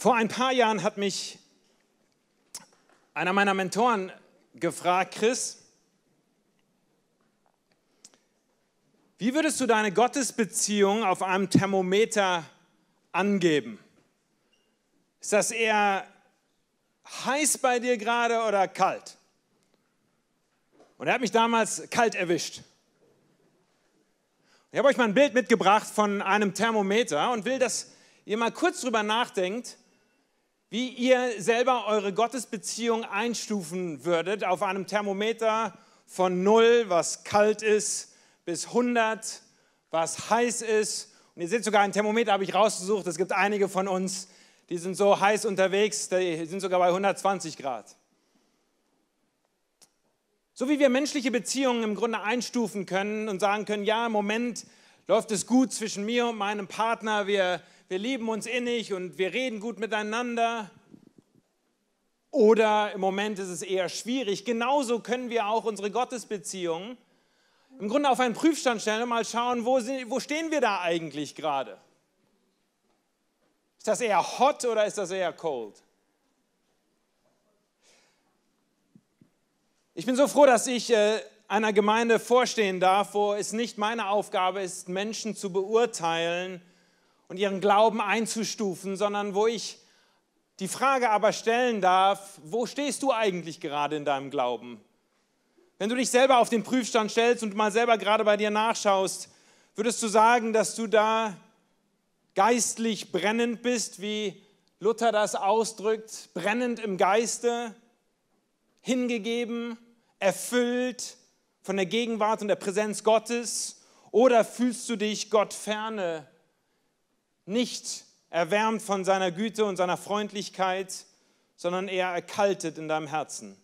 Vor ein paar Jahren hat mich einer meiner Mentoren gefragt, Chris, wie würdest du deine Gottesbeziehung auf einem Thermometer angeben? Ist das eher heiß bei dir gerade oder kalt? Und er hat mich damals kalt erwischt. Ich habe euch mal ein Bild mitgebracht von einem Thermometer und will, dass ihr mal kurz drüber nachdenkt, wie ihr selber eure Gottesbeziehung einstufen würdet auf einem Thermometer von 0, was kalt ist, bis 100, was heiß ist. Und ihr seht sogar ein Thermometer, habe ich rausgesucht. Es gibt einige von uns, die sind so heiß unterwegs, die sind sogar bei 120 Grad. So wie wir menschliche Beziehungen im Grunde einstufen können und sagen können, ja, im Moment läuft es gut zwischen mir und meinem Partner, wir, wir lieben uns innig und wir reden gut miteinander. Oder im Moment ist es eher schwierig. Genauso können wir auch unsere Gottesbeziehungen im Grunde auf einen Prüfstand stellen und mal schauen, wo, sind, wo stehen wir da eigentlich gerade? Ist das eher hot oder ist das eher cold? Ich bin so froh, dass ich äh, einer Gemeinde vorstehen darf, wo es nicht meine Aufgabe ist, Menschen zu beurteilen und ihren Glauben einzustufen, sondern wo ich die Frage aber stellen darf, wo stehst du eigentlich gerade in deinem Glauben? Wenn du dich selber auf den Prüfstand stellst und mal selber gerade bei dir nachschaust, würdest du sagen, dass du da geistlich brennend bist, wie Luther das ausdrückt, brennend im Geiste, hingegeben, erfüllt von der Gegenwart und der Präsenz Gottes? Oder fühlst du dich Gott ferne, nicht erwärmt von seiner Güte und seiner Freundlichkeit, sondern eher erkaltet in deinem Herzen?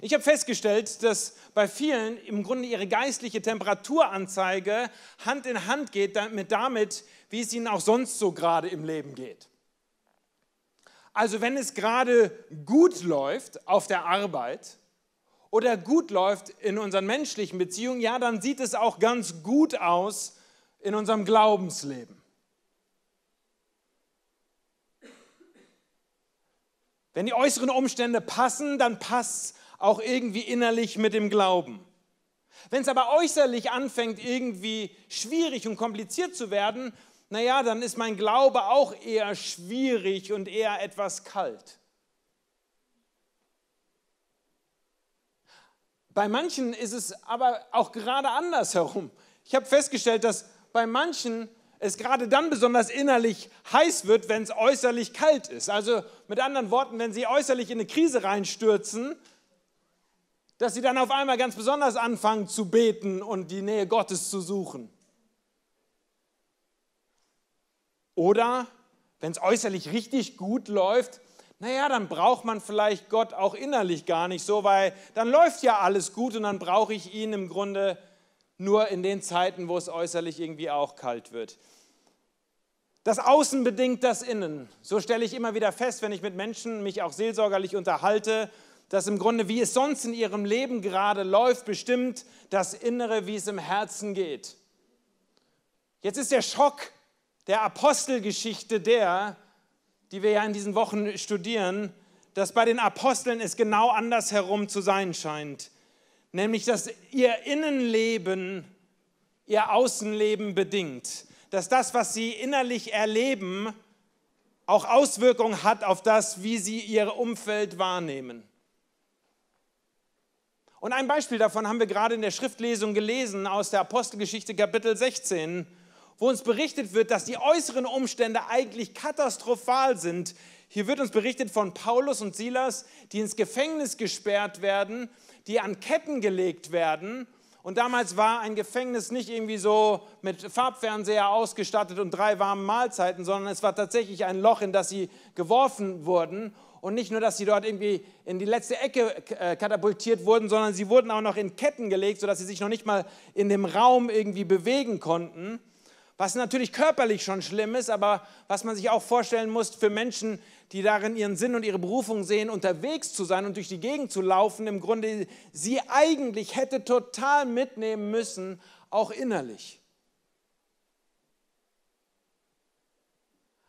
Ich habe festgestellt, dass bei vielen im Grunde ihre geistliche Temperaturanzeige Hand in Hand geht mit damit, wie es ihnen auch sonst so gerade im Leben geht. Also wenn es gerade gut läuft auf der Arbeit oder gut läuft in unseren menschlichen Beziehungen, ja, dann sieht es auch ganz gut aus in unserem Glaubensleben. Wenn die äußeren Umstände passen, dann passt auch irgendwie innerlich mit dem Glauben. Wenn es aber äußerlich anfängt, irgendwie schwierig und kompliziert zu werden, naja, dann ist mein Glaube auch eher schwierig und eher etwas kalt. Bei manchen ist es aber auch gerade andersherum. Ich habe festgestellt, dass bei manchen es gerade dann besonders innerlich heiß wird, wenn es äußerlich kalt ist. Also mit anderen Worten, wenn sie äußerlich in eine Krise reinstürzen, dass sie dann auf einmal ganz besonders anfangen zu beten und die Nähe Gottes zu suchen. Oder wenn es äußerlich richtig gut läuft, naja, dann braucht man vielleicht Gott auch innerlich gar nicht so, weil dann läuft ja alles gut und dann brauche ich ihn im Grunde nur in den Zeiten, wo es äußerlich irgendwie auch kalt wird. Das Außen bedingt das Innen. So stelle ich immer wieder fest, wenn ich mit Menschen mich auch seelsorgerlich unterhalte dass im Grunde, wie es sonst in ihrem Leben gerade läuft, bestimmt das Innere, wie es im Herzen geht. Jetzt ist der Schock der Apostelgeschichte der, die wir ja in diesen Wochen studieren, dass bei den Aposteln es genau andersherum zu sein scheint. Nämlich, dass ihr Innenleben ihr Außenleben bedingt. Dass das, was sie innerlich erleben, auch Auswirkungen hat auf das, wie sie ihr Umfeld wahrnehmen. Und ein Beispiel davon haben wir gerade in der Schriftlesung gelesen aus der Apostelgeschichte Kapitel 16, wo uns berichtet wird, dass die äußeren Umstände eigentlich katastrophal sind. Hier wird uns berichtet von Paulus und Silas, die ins Gefängnis gesperrt werden, die an Ketten gelegt werden. Und damals war ein Gefängnis nicht irgendwie so mit Farbfernseher ausgestattet und drei warmen Mahlzeiten, sondern es war tatsächlich ein Loch, in das sie geworfen wurden. Und nicht nur, dass sie dort irgendwie in die letzte Ecke äh, katapultiert wurden, sondern sie wurden auch noch in Ketten gelegt, sodass sie sich noch nicht mal in dem Raum irgendwie bewegen konnten. Was natürlich körperlich schon schlimm ist, aber was man sich auch vorstellen muss für Menschen, die darin ihren Sinn und ihre Berufung sehen, unterwegs zu sein und durch die Gegend zu laufen, im Grunde sie eigentlich hätte total mitnehmen müssen, auch innerlich.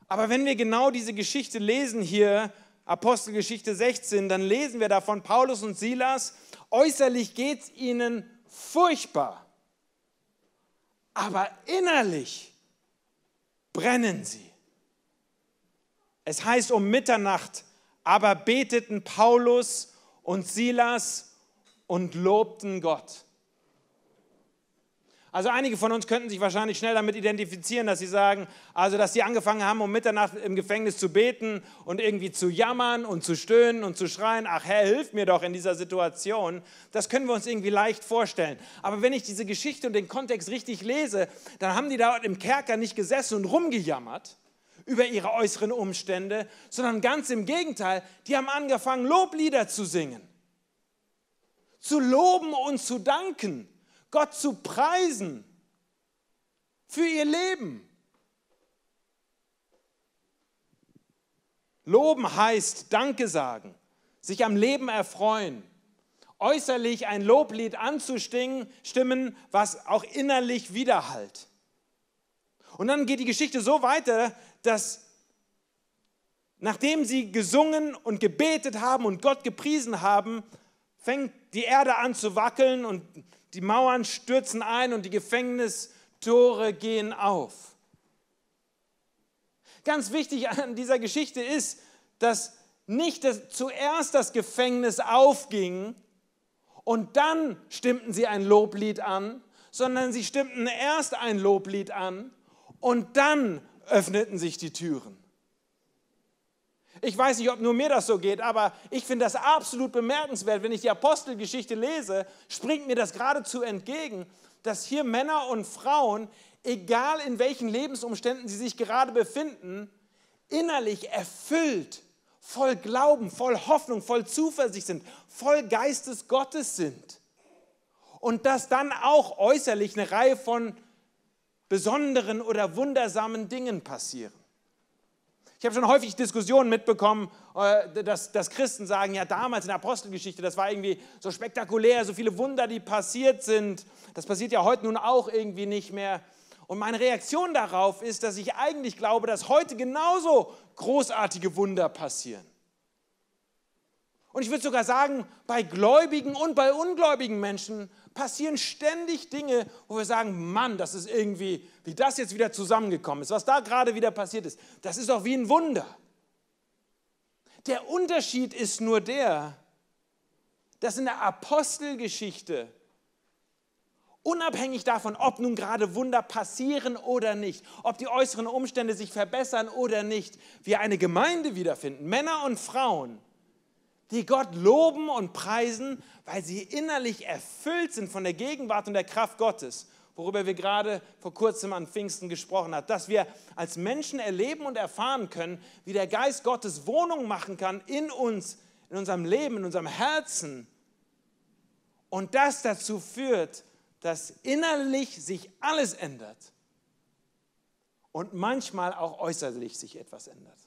Aber wenn wir genau diese Geschichte lesen hier, Apostelgeschichte 16, dann lesen wir davon, Paulus und Silas, äußerlich geht es ihnen furchtbar, aber innerlich brennen sie. Es heißt um Mitternacht, aber beteten Paulus und Silas und lobten Gott. Also einige von uns könnten sich wahrscheinlich schnell damit identifizieren, dass sie sagen, also dass sie angefangen haben, um Mitternacht im Gefängnis zu beten und irgendwie zu jammern und zu stöhnen und zu schreien, ach Herr, hilf mir doch in dieser Situation. Das können wir uns irgendwie leicht vorstellen. Aber wenn ich diese Geschichte und den Kontext richtig lese, dann haben die da im Kerker nicht gesessen und rumgejammert über ihre äußeren Umstände, sondern ganz im Gegenteil, die haben angefangen, Loblieder zu singen, zu loben und zu danken Gott zu preisen für ihr Leben. Loben heißt Danke sagen, sich am Leben erfreuen, äußerlich ein Loblied anzustimmen, was auch innerlich widerhallt. Und dann geht die Geschichte so weiter, dass nachdem sie gesungen und gebetet haben und Gott gepriesen haben, fängt die Erde an zu wackeln und die Mauern stürzen ein und die Gefängnistore gehen auf. Ganz wichtig an dieser Geschichte ist, dass nicht das, zuerst das Gefängnis aufging und dann stimmten sie ein Loblied an, sondern sie stimmten erst ein Loblied an und dann öffneten sich die Türen. Ich weiß nicht, ob nur mir das so geht, aber ich finde das absolut bemerkenswert. Wenn ich die Apostelgeschichte lese, springt mir das geradezu entgegen, dass hier Männer und Frauen, egal in welchen Lebensumständen sie sich gerade befinden, innerlich erfüllt, voll Glauben, voll Hoffnung, voll Zuversicht sind, voll Geistes Gottes sind. Und dass dann auch äußerlich eine Reihe von besonderen oder wundersamen Dingen passieren. Ich habe schon häufig Diskussionen mitbekommen, äh, dass, dass Christen sagen, ja damals in der Apostelgeschichte, das war irgendwie so spektakulär, so viele Wunder, die passiert sind. Das passiert ja heute nun auch irgendwie nicht mehr. Und meine Reaktion darauf ist, dass ich eigentlich glaube, dass heute genauso großartige Wunder passieren. Und ich würde sogar sagen, bei gläubigen und bei ungläubigen Menschen passieren ständig Dinge, wo wir sagen, Mann, das ist irgendwie, wie das jetzt wieder zusammengekommen ist, was da gerade wieder passiert ist, das ist doch wie ein Wunder. Der Unterschied ist nur der, dass in der Apostelgeschichte, unabhängig davon, ob nun gerade Wunder passieren oder nicht, ob die äußeren Umstände sich verbessern oder nicht, wir eine Gemeinde wiederfinden, Männer und Frauen, die Gott loben und preisen, weil sie innerlich erfüllt sind von der Gegenwart und der Kraft Gottes, worüber wir gerade vor kurzem an Pfingsten gesprochen haben, dass wir als Menschen erleben und erfahren können, wie der Geist Gottes Wohnung machen kann in uns, in unserem Leben, in unserem Herzen. Und das dazu führt, dass innerlich sich alles ändert und manchmal auch äußerlich sich etwas ändert.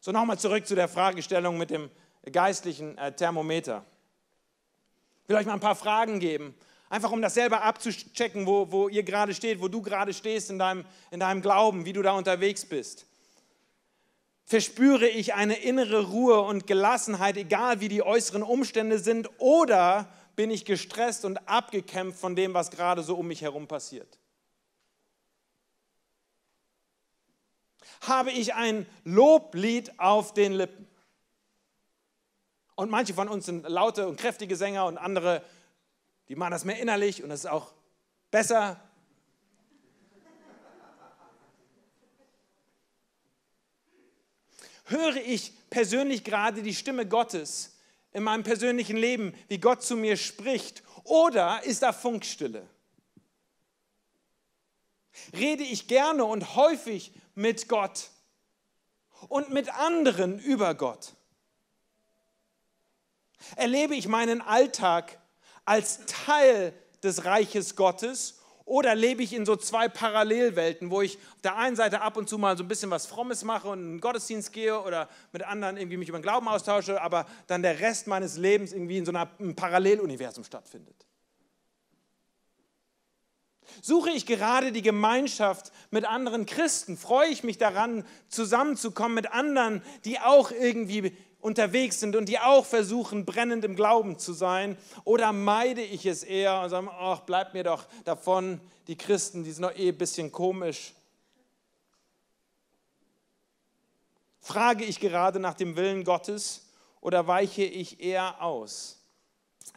So nochmal zurück zu der Fragestellung mit dem geistlichen äh, Thermometer. Ich will euch mal ein paar Fragen geben, einfach um das selber abzuchecken, wo, wo ihr gerade steht, wo du gerade stehst in deinem, in deinem Glauben, wie du da unterwegs bist. Verspüre ich eine innere Ruhe und Gelassenheit, egal wie die äußeren Umstände sind, oder bin ich gestresst und abgekämpft von dem, was gerade so um mich herum passiert? Habe ich ein Loblied auf den Lippen. Und manche von uns sind laute und kräftige Sänger und andere, die machen das mehr innerlich und das ist auch besser. Höre ich persönlich gerade die Stimme Gottes in meinem persönlichen Leben, wie Gott zu mir spricht? Oder ist da Funkstille? Rede ich gerne und häufig mit Gott und mit anderen über Gott? Erlebe ich meinen Alltag als Teil des Reiches Gottes oder lebe ich in so zwei Parallelwelten, wo ich auf der einen Seite ab und zu mal so ein bisschen was Frommes mache und in den Gottesdienst gehe oder mit anderen irgendwie mich über den Glauben austausche, aber dann der Rest meines Lebens irgendwie in so einem Paralleluniversum stattfindet? Suche ich gerade die Gemeinschaft mit anderen Christen? Freue ich mich daran, zusammenzukommen mit anderen, die auch irgendwie unterwegs sind und die auch versuchen, brennend im Glauben zu sein? Oder meide ich es eher und sage, ach, bleib mir doch davon, die Christen, die sind doch eh ein bisschen komisch. Frage ich gerade nach dem Willen Gottes oder weiche ich eher aus?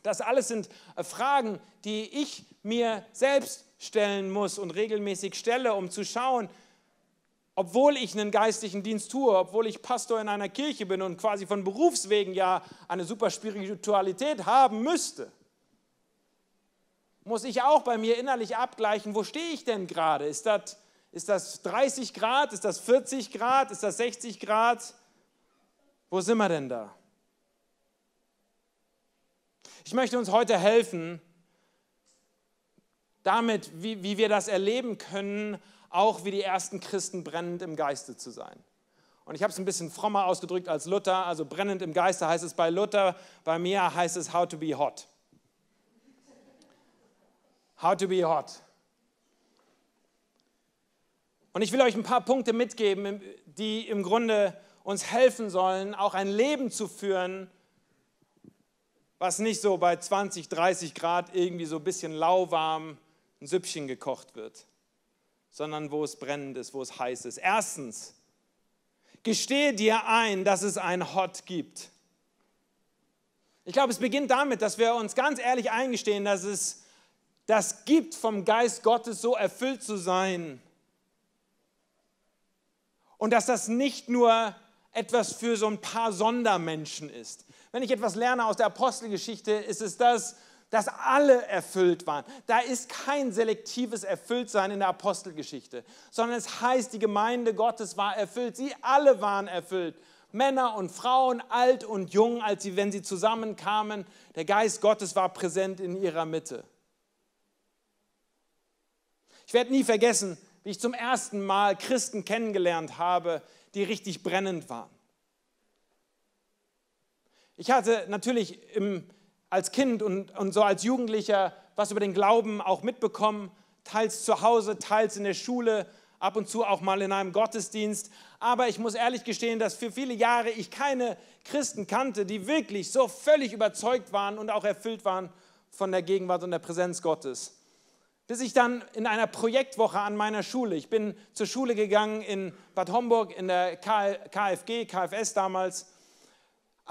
Das alles sind äh, Fragen, die ich mir selbst stellen muss und regelmäßig stelle, um zu schauen, obwohl ich einen geistlichen Dienst tue, obwohl ich Pastor in einer Kirche bin und quasi von Berufswegen ja eine super Spiritualität haben müsste, muss ich auch bei mir innerlich abgleichen, wo stehe ich denn gerade? Ist das, ist das 30 Grad? Ist das 40 Grad? Ist das 60 Grad? Wo sind wir denn da? Ich möchte uns heute helfen, damit, wie, wie wir das erleben können, auch wie die ersten Christen brennend im Geiste zu sein. Und ich habe es ein bisschen frommer ausgedrückt als Luther. Also brennend im Geiste heißt es bei Luther, bei mir heißt es how to be hot. How to be hot. Und ich will euch ein paar Punkte mitgeben, die im Grunde uns helfen sollen, auch ein Leben zu führen, was nicht so bei 20, 30 Grad irgendwie so ein bisschen lauwarm ein Süppchen gekocht wird, sondern wo es brennend ist, wo es heiß ist. Erstens, gestehe dir ein, dass es ein Hot gibt. Ich glaube, es beginnt damit, dass wir uns ganz ehrlich eingestehen, dass es das gibt, vom Geist Gottes so erfüllt zu sein. Und dass das nicht nur etwas für so ein paar Sondermenschen ist. Wenn ich etwas lerne aus der Apostelgeschichte, ist es das, dass alle erfüllt waren. Da ist kein selektives Erfülltsein in der Apostelgeschichte, sondern es heißt, die Gemeinde Gottes war erfüllt. Sie alle waren erfüllt. Männer und Frauen, alt und jung, als sie, wenn sie zusammenkamen, der Geist Gottes war präsent in ihrer Mitte. Ich werde nie vergessen, wie ich zum ersten Mal Christen kennengelernt habe, die richtig brennend waren. Ich hatte natürlich im, als Kind und, und so als Jugendlicher was über den Glauben auch mitbekommen, teils zu Hause, teils in der Schule, ab und zu auch mal in einem Gottesdienst. Aber ich muss ehrlich gestehen, dass für viele Jahre ich keine Christen kannte, die wirklich so völlig überzeugt waren und auch erfüllt waren von der Gegenwart und der Präsenz Gottes. Bis ich dann in einer Projektwoche an meiner Schule, ich bin zur Schule gegangen in Bad Homburg in der KfG, KFS damals,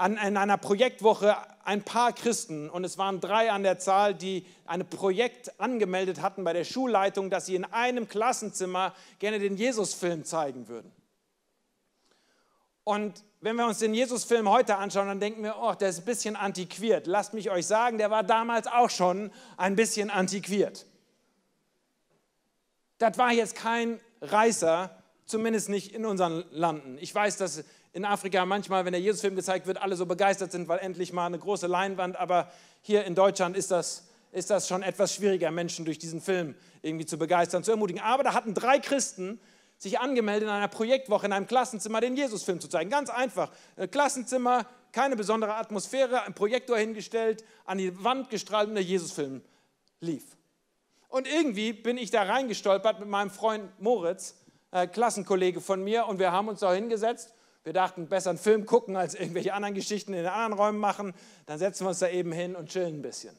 an, in einer Projektwoche ein paar Christen, und es waren drei an der Zahl, die ein Projekt angemeldet hatten bei der Schulleitung, dass sie in einem Klassenzimmer gerne den Jesusfilm zeigen würden. Und wenn wir uns den Jesusfilm heute anschauen, dann denken wir, oh, der ist ein bisschen antiquiert. Lasst mich euch sagen, der war damals auch schon ein bisschen antiquiert. Das war jetzt kein Reißer, zumindest nicht in unseren Landen. Ich weiß, dass in Afrika manchmal, wenn der Jesusfilm gezeigt wird, alle so begeistert sind, weil endlich mal eine große Leinwand, aber hier in Deutschland ist das, ist das schon etwas schwieriger, Menschen durch diesen Film irgendwie zu begeistern, zu ermutigen. Aber da hatten drei Christen sich angemeldet, in einer Projektwoche in einem Klassenzimmer den Jesusfilm zu zeigen. Ganz einfach. Klassenzimmer, keine besondere Atmosphäre, ein Projektor hingestellt, an die Wand gestrahlt und der Jesusfilm lief. Und irgendwie bin ich da reingestolpert mit meinem Freund Moritz, äh, Klassenkollege von mir, und wir haben uns da hingesetzt wir dachten, besser einen Film gucken, als irgendwelche anderen Geschichten in den anderen Räumen machen. Dann setzen wir uns da eben hin und chillen ein bisschen.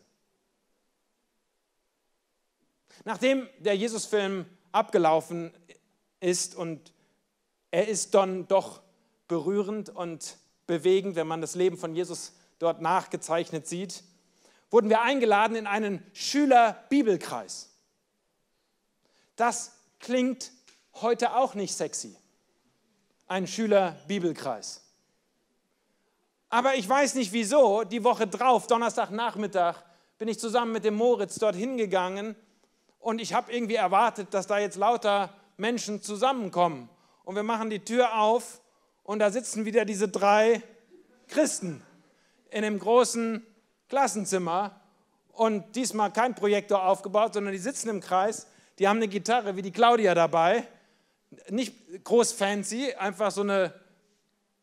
Nachdem der Jesus-Film abgelaufen ist und er ist dann doch berührend und bewegend, wenn man das Leben von Jesus dort nachgezeichnet sieht, wurden wir eingeladen in einen Schüler-Bibelkreis. Das klingt heute auch nicht sexy ein Schüler-Bibelkreis. Aber ich weiß nicht wieso, die Woche drauf, Donnerstagnachmittag, bin ich zusammen mit dem Moritz dorthin gegangen und ich habe irgendwie erwartet, dass da jetzt lauter Menschen zusammenkommen. Und wir machen die Tür auf und da sitzen wieder diese drei Christen in dem großen Klassenzimmer und diesmal kein Projektor aufgebaut, sondern die sitzen im Kreis, die haben eine Gitarre wie die Claudia dabei nicht groß fancy, einfach so eine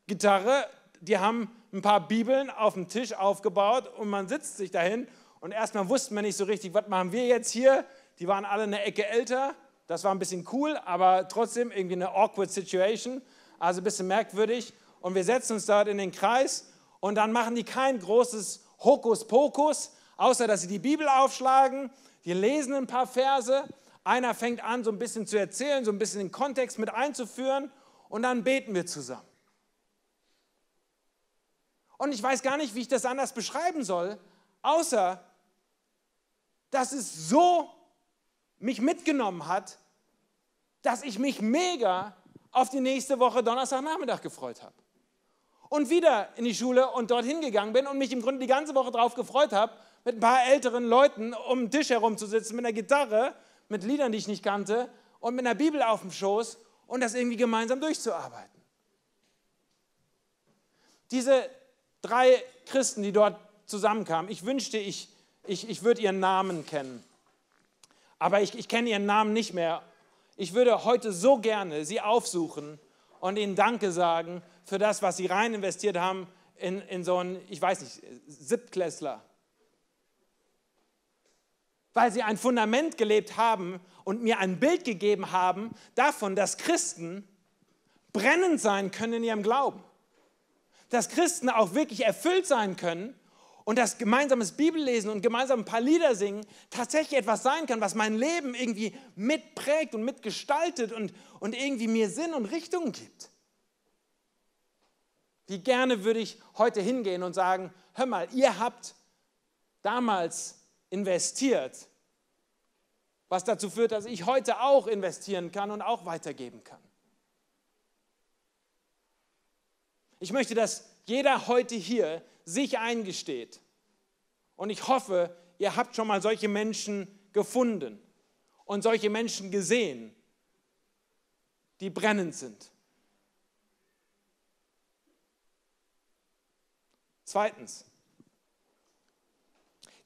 Gitarre. Die haben ein paar Bibeln auf dem Tisch aufgebaut und man sitzt sich dahin und erstmal wussten wir nicht so richtig, was machen wir jetzt hier? die waren alle eine Ecke älter. Das war ein bisschen cool, aber trotzdem irgendwie eine awkward Situation, also ein bisschen merkwürdig. Und wir setzen uns dort in den Kreis und dann machen die kein großes Hokuspokus, außer dass sie die Bibel aufschlagen. Wir lesen ein paar Verse. Einer fängt an, so ein bisschen zu erzählen, so ein bisschen den Kontext mit einzuführen und dann beten wir zusammen. Und ich weiß gar nicht, wie ich das anders beschreiben soll, außer dass es so mich mitgenommen hat, dass ich mich mega auf die nächste Woche Donnerstagnachmittag gefreut habe. Und wieder in die Schule und dorthin gegangen bin und mich im Grunde die ganze Woche darauf gefreut habe, mit ein paar älteren Leuten um den Tisch herumzusitzen, mit einer Gitarre, mit Liedern, die ich nicht kannte und mit einer Bibel auf dem Schoß und das irgendwie gemeinsam durchzuarbeiten. Diese drei Christen, die dort zusammenkamen, ich wünschte, ich, ich, ich würde ihren Namen kennen. Aber ich, ich kenne ihren Namen nicht mehr. Ich würde heute so gerne sie aufsuchen und ihnen Danke sagen für das, was sie rein investiert haben in, in so einen, ich weiß nicht, Siebtklässler. Weil sie ein Fundament gelebt haben und mir ein Bild gegeben haben davon, dass Christen brennend sein können in ihrem Glauben dass Christen auch wirklich erfüllt sein können und dass gemeinsames Bibellesen und gemeinsam ein paar Lieder singen tatsächlich etwas sein kann, was mein Leben irgendwie mitprägt und mitgestaltet und, und irgendwie mir Sinn und Richtung gibt. Wie gerne würde ich heute hingehen und sagen, hör mal, ihr habt damals investiert, was dazu führt, dass ich heute auch investieren kann und auch weitergeben kann. Ich möchte, dass jeder heute hier sich eingesteht. Und ich hoffe, ihr habt schon mal solche Menschen gefunden und solche Menschen gesehen, die brennend sind. Zweitens,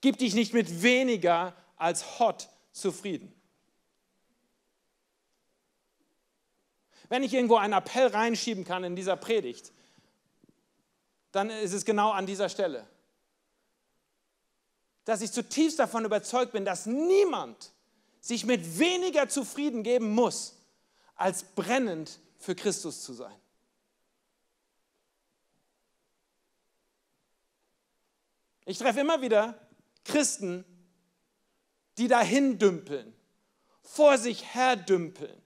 gib dich nicht mit weniger als hot zufrieden. Wenn ich irgendwo einen Appell reinschieben kann in dieser Predigt, dann ist es genau an dieser Stelle. Dass ich zutiefst davon überzeugt bin, dass niemand sich mit weniger zufrieden geben muss, als brennend für Christus zu sein. Ich treffe immer wieder Christen, die dahin dümpeln, vor sich her dümpeln.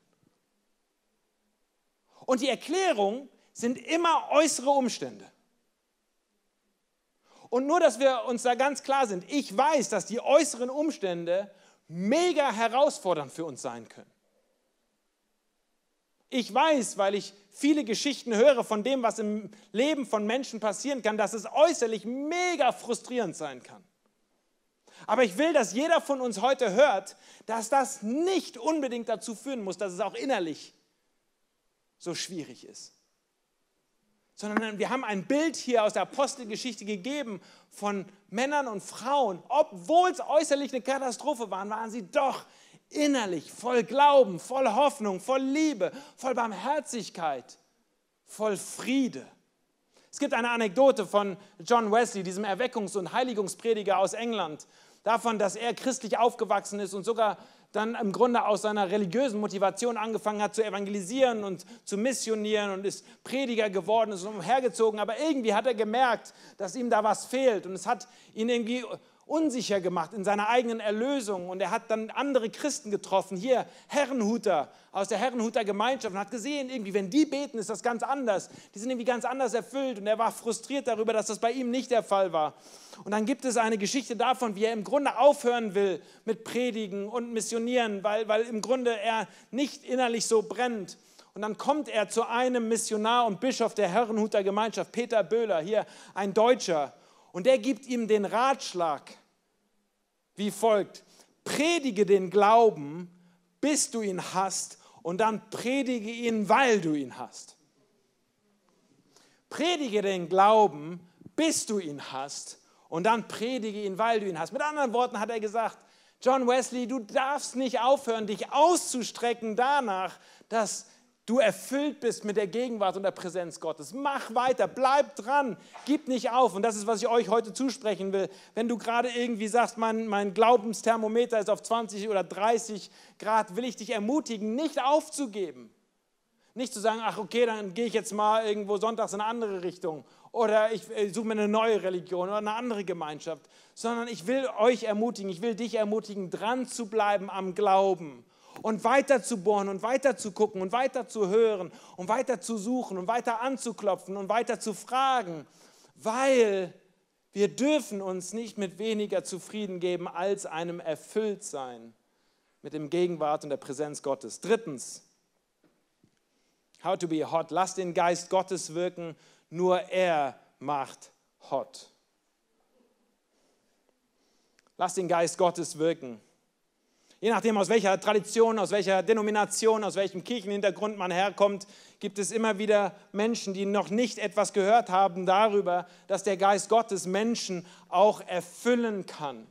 Und die Erklärung sind immer äußere Umstände. Und nur, dass wir uns da ganz klar sind, ich weiß, dass die äußeren Umstände mega herausfordernd für uns sein können. Ich weiß, weil ich viele Geschichten höre von dem, was im Leben von Menschen passieren kann, dass es äußerlich mega frustrierend sein kann. Aber ich will, dass jeder von uns heute hört, dass das nicht unbedingt dazu führen muss, dass es auch innerlich so schwierig ist sondern wir haben ein Bild hier aus der Apostelgeschichte gegeben von Männern und Frauen. Obwohl es äußerlich eine Katastrophe war, waren sie doch innerlich voll Glauben, voll Hoffnung, voll Liebe, voll Barmherzigkeit, voll Friede. Es gibt eine Anekdote von John Wesley, diesem Erweckungs- und Heiligungsprediger aus England, davon, dass er christlich aufgewachsen ist und sogar dann im Grunde aus seiner religiösen Motivation angefangen hat zu evangelisieren und zu missionieren und ist Prediger geworden, ist umhergezogen. Aber irgendwie hat er gemerkt, dass ihm da was fehlt und es hat ihn irgendwie unsicher gemacht in seiner eigenen Erlösung. Und er hat dann andere Christen getroffen, hier Herrenhuter aus der Herrenhuter Gemeinschaft und hat gesehen, irgendwie, wenn die beten, ist das ganz anders. Die sind irgendwie ganz anders erfüllt. Und er war frustriert darüber, dass das bei ihm nicht der Fall war. Und dann gibt es eine Geschichte davon, wie er im Grunde aufhören will mit Predigen und Missionieren, weil, weil im Grunde er nicht innerlich so brennt. Und dann kommt er zu einem Missionar und Bischof der Herrenhuter Gemeinschaft, Peter Böhler, hier ein Deutscher. Und der gibt ihm den Ratschlag wie folgt. Predige den Glauben, bis du ihn hast, und dann predige ihn, weil du ihn hast. Predige den Glauben, bis du ihn hast, und dann predige ihn, weil du ihn hast. Mit anderen Worten hat er gesagt, John Wesley, du darfst nicht aufhören, dich auszustrecken danach, dass du erfüllt bist mit der Gegenwart und der Präsenz Gottes. Mach weiter, bleib dran, gib nicht auf. Und das ist, was ich euch heute zusprechen will. Wenn du gerade irgendwie sagst, mein, mein Glaubensthermometer ist auf 20 oder 30 Grad, will ich dich ermutigen, nicht aufzugeben. Nicht zu sagen, ach okay, dann gehe ich jetzt mal irgendwo sonntags in eine andere Richtung oder ich suche mir eine neue Religion oder eine andere Gemeinschaft, sondern ich will euch ermutigen, ich will dich ermutigen, dran zu bleiben am Glauben und weiter zu bohren und weiter zu gucken und weiter zu hören und weiter zu suchen und weiter anzuklopfen und weiter zu fragen, weil wir dürfen uns nicht mit weniger zufrieden geben als einem Erfülltsein mit dem Gegenwart und der Präsenz Gottes. Drittens, how to be hot. Lass den Geist Gottes wirken, nur er macht hot. Lass den Geist Gottes wirken. Je nachdem, aus welcher Tradition, aus welcher Denomination, aus welchem Kirchenhintergrund man herkommt, gibt es immer wieder Menschen, die noch nicht etwas gehört haben darüber, dass der Geist Gottes Menschen auch erfüllen kann.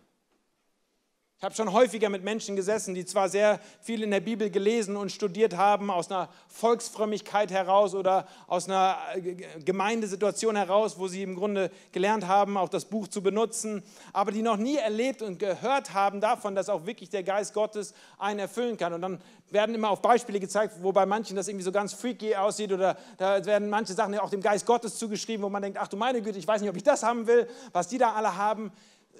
Ich habe schon häufiger mit Menschen gesessen, die zwar sehr viel in der Bibel gelesen und studiert haben, aus einer Volksfrömmigkeit heraus oder aus einer äh, Gemeindesituation heraus, wo sie im Grunde gelernt haben, auch das Buch zu benutzen, aber die noch nie erlebt und gehört haben davon, dass auch wirklich der Geist Gottes einen erfüllen kann. Und dann werden immer auf Beispiele gezeigt, wo bei manchen das irgendwie so ganz freaky aussieht oder da werden manche Sachen ja auch dem Geist Gottes zugeschrieben, wo man denkt, ach du meine Güte, ich weiß nicht, ob ich das haben will, was die da alle haben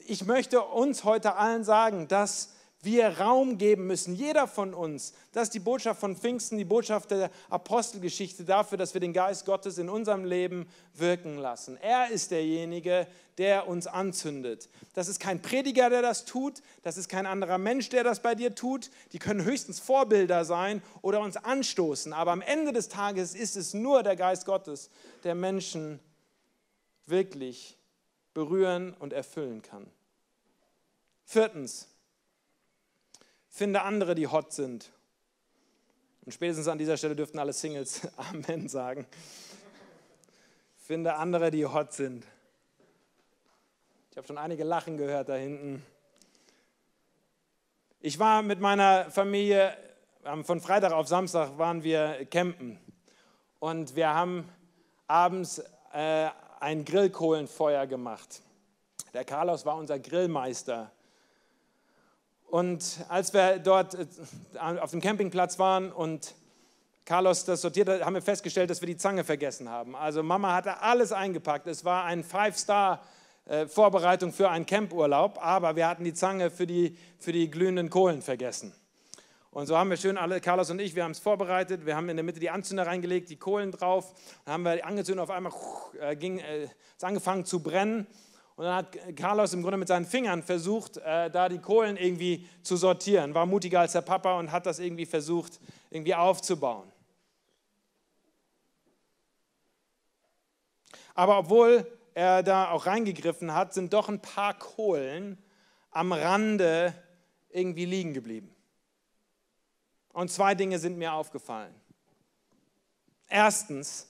ich möchte uns heute allen sagen, dass wir Raum geben müssen, jeder von uns. Das ist die Botschaft von Pfingsten, die Botschaft der Apostelgeschichte dafür, dass wir den Geist Gottes in unserem Leben wirken lassen. Er ist derjenige, der uns anzündet. Das ist kein Prediger, der das tut, das ist kein anderer Mensch, der das bei dir tut. Die können höchstens Vorbilder sein oder uns anstoßen, aber am Ende des Tages ist es nur der Geist Gottes, der Menschen wirklich berühren und erfüllen kann. Viertens, finde andere, die hot sind. Und spätestens an dieser Stelle dürften alle Singles Amen sagen. Finde andere, die hot sind. Ich habe schon einige Lachen gehört da hinten. Ich war mit meiner Familie, von Freitag auf Samstag waren wir campen. Und wir haben abends äh, ein Grillkohlenfeuer gemacht. Der Carlos war unser Grillmeister. Und als wir dort äh, auf dem Campingplatz waren und Carlos das sortiert hat, haben wir festgestellt, dass wir die Zange vergessen haben. Also Mama hatte alles eingepackt. Es war ein Five-Star-Vorbereitung für einen Campurlaub, aber wir hatten die Zange für die, für die glühenden Kohlen vergessen. Und so haben wir schön alle, Carlos und ich, wir haben es vorbereitet. Wir haben in der Mitte die Anzünder reingelegt, die Kohlen drauf. Dann haben wir angezündet, auf einmal äh, ging, äh, es angefangen zu brennen. Und dann hat Carlos im Grunde mit seinen Fingern versucht, äh, da die Kohlen irgendwie zu sortieren. War mutiger als der Papa und hat das irgendwie versucht, irgendwie aufzubauen. Aber obwohl er da auch reingegriffen hat, sind doch ein paar Kohlen am Rande irgendwie liegen geblieben. Und zwei Dinge sind mir aufgefallen. Erstens,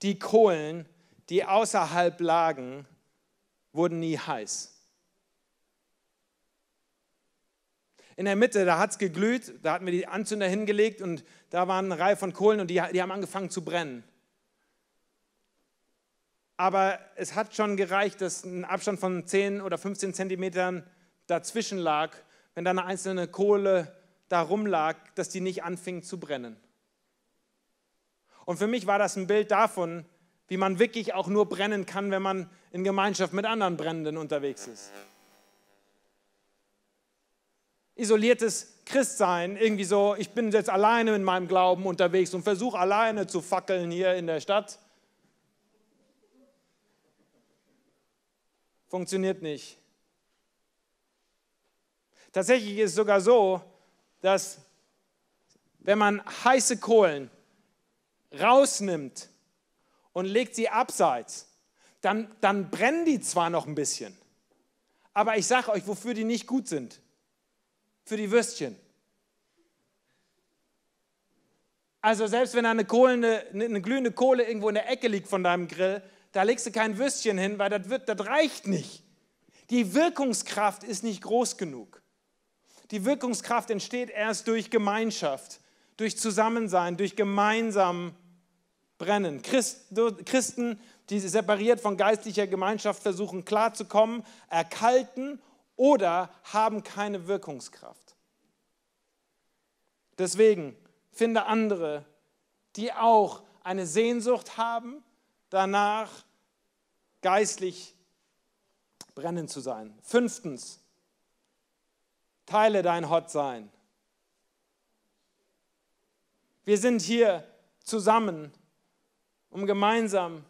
die Kohlen, die außerhalb lagen, wurden nie heiß. In der Mitte, da hat es geglüht, da hatten wir die Anzünder hingelegt und da waren eine Reihe von Kohlen und die, die haben angefangen zu brennen. Aber es hat schon gereicht, dass ein Abstand von 10 oder 15 Zentimetern dazwischen lag, wenn da eine einzelne Kohle da rumlag, dass die nicht anfing zu brennen. Und für mich war das ein Bild davon, wie man wirklich auch nur brennen kann, wenn man in Gemeinschaft mit anderen Brennenden unterwegs ist. Isoliertes Christsein, irgendwie so, ich bin jetzt alleine in meinem Glauben unterwegs und versuche alleine zu fackeln hier in der Stadt. Funktioniert nicht. Tatsächlich ist es sogar so, dass wenn man heiße Kohlen rausnimmt und legt sie abseits, dann, dann brennen die zwar noch ein bisschen, aber ich sage euch, wofür die nicht gut sind. Für die Würstchen. Also selbst wenn eine, Kohle, eine, eine, glühende Kohle irgendwo in der Ecke liegt von deinem Grill, da legst du kein Würstchen hin, weil das, wird, das reicht nicht. Die Wirkungskraft ist nicht groß genug. Die Wirkungskraft entsteht erst durch Gemeinschaft, durch Zusammensein, durch gemeinsam brennen. Christen, die separiert von geistlicher Gemeinschaft versuchen klarzukommen, erkalten oder haben keine Wirkungskraft. Deswegen finde andere, die auch eine Sehnsucht haben, danach geistlich brennen zu sein. Fünftens, teile dein Hotsein. Wir sind hier zusammen, um gemeinsam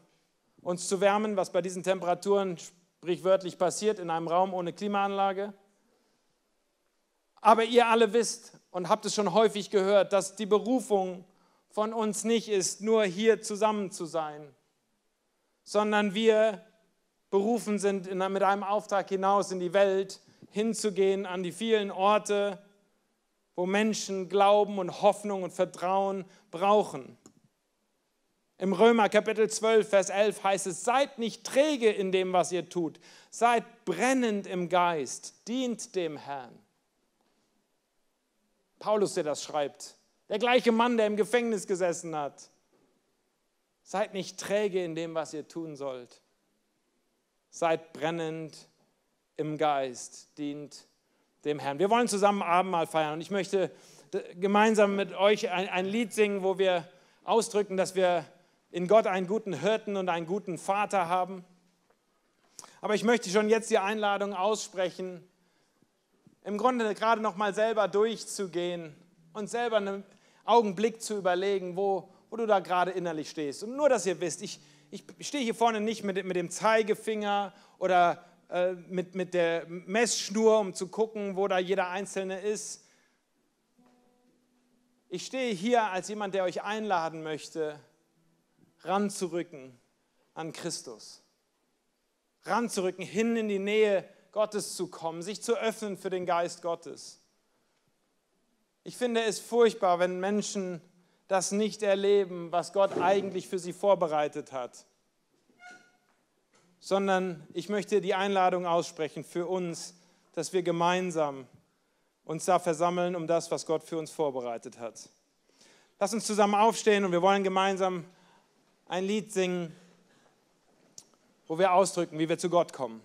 uns zu wärmen, was bei diesen Temperaturen sprichwörtlich passiert in einem Raum ohne Klimaanlage. Aber ihr alle wisst und habt es schon häufig gehört, dass die Berufung von uns nicht ist, nur hier zusammen zu sein, sondern wir berufen sind, mit einem Auftrag hinaus in die Welt hinzugehen, an die vielen Orte, wo Menschen Glauben und Hoffnung und Vertrauen brauchen. Im Römer Kapitel 12, Vers 11 heißt es, seid nicht träge in dem, was ihr tut, seid brennend im Geist, dient dem Herrn. Paulus, der das schreibt, der gleiche Mann, der im Gefängnis gesessen hat. Seid nicht träge in dem, was ihr tun sollt. Seid brennend im Geist, dient dem Herrn. Wir wollen zusammen Abendmahl feiern und ich möchte gemeinsam mit euch ein, ein Lied singen, wo wir ausdrücken, dass wir in Gott einen guten Hirten und einen guten Vater haben. Aber ich möchte schon jetzt die Einladung aussprechen, im Grunde gerade noch mal selber durchzugehen und selber einen Augenblick zu überlegen, wo, wo du da gerade innerlich stehst. Und nur, dass ihr wisst, ich, ich stehe hier vorne nicht mit, mit dem Zeigefinger oder äh, mit, mit der Messschnur, um zu gucken, wo da jeder Einzelne ist. Ich stehe hier als jemand, der euch einladen möchte, ranzurücken an Christus. Ranzurücken, hin in die Nähe Gottes zu kommen, sich zu öffnen für den Geist Gottes. Ich finde es furchtbar, wenn Menschen das nicht erleben, was Gott eigentlich für sie vorbereitet hat sondern ich möchte die Einladung aussprechen für uns, dass wir gemeinsam uns da versammeln um das, was Gott für uns vorbereitet hat. Lass uns zusammen aufstehen und wir wollen gemeinsam ein Lied singen, wo wir ausdrücken, wie wir zu Gott kommen.